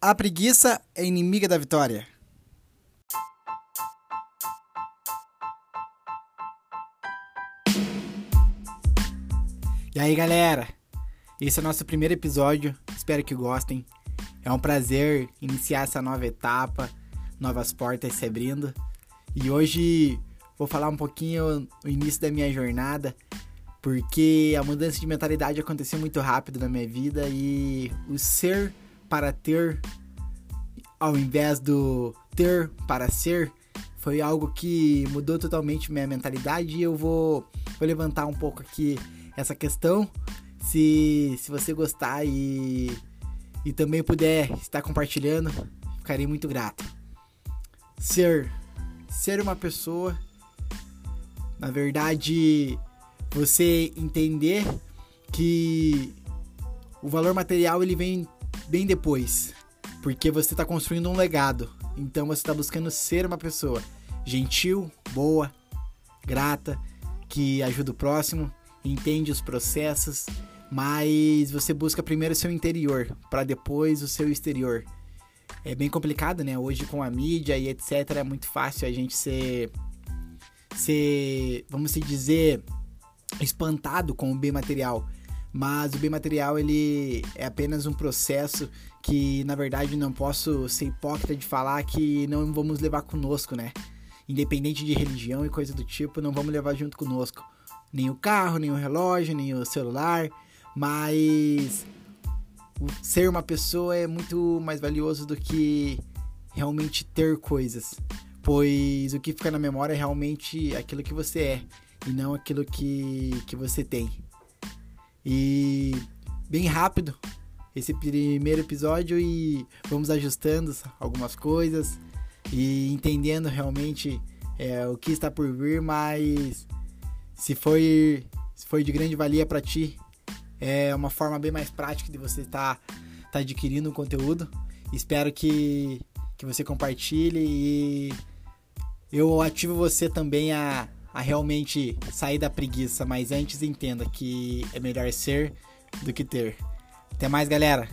A preguiça é inimiga da vitória. E aí, galera? Esse é o nosso primeiro episódio. Espero que gostem. É um prazer iniciar essa nova etapa, novas portas se abrindo. E hoje vou falar um pouquinho o início da minha jornada, porque a mudança de mentalidade aconteceu muito rápido na minha vida e o ser para ter ao invés do ter para ser foi algo que mudou totalmente minha mentalidade e eu vou, vou levantar um pouco aqui essa questão. Se, se você gostar e, e também puder estar compartilhando, ficarei muito grato. Ser. Ser uma pessoa. Na verdade, você entender que o valor material ele vem bem depois. Porque você está construindo um legado. Então você está buscando ser uma pessoa gentil, boa, grata, que ajuda o próximo, entende os processos, mas você busca primeiro o seu interior, para depois o seu exterior. É bem complicado, né? Hoje com a mídia e etc, é muito fácil a gente ser ser, vamos dizer, espantado com o bem material. Mas o bem material ele é apenas um processo que, na verdade, não posso ser hipócrita de falar que não vamos levar conosco, né? Independente de religião e coisa do tipo, não vamos levar junto conosco nem o carro, nem o relógio, nem o celular, mas ser uma pessoa é muito mais valioso do que realmente ter coisas, pois o que fica na memória é realmente aquilo que você é e não aquilo que, que você tem. E bem rápido esse primeiro episódio e vamos ajustando algumas coisas e entendendo realmente é, o que está por vir, mas se foi, se foi de grande valia para ti, é uma forma bem mais prática de você estar tá, tá adquirindo o conteúdo. Espero que, que você compartilhe e eu ativo você também a, a realmente sair da preguiça, mas antes entenda que é melhor ser do que ter. Até mais, galera!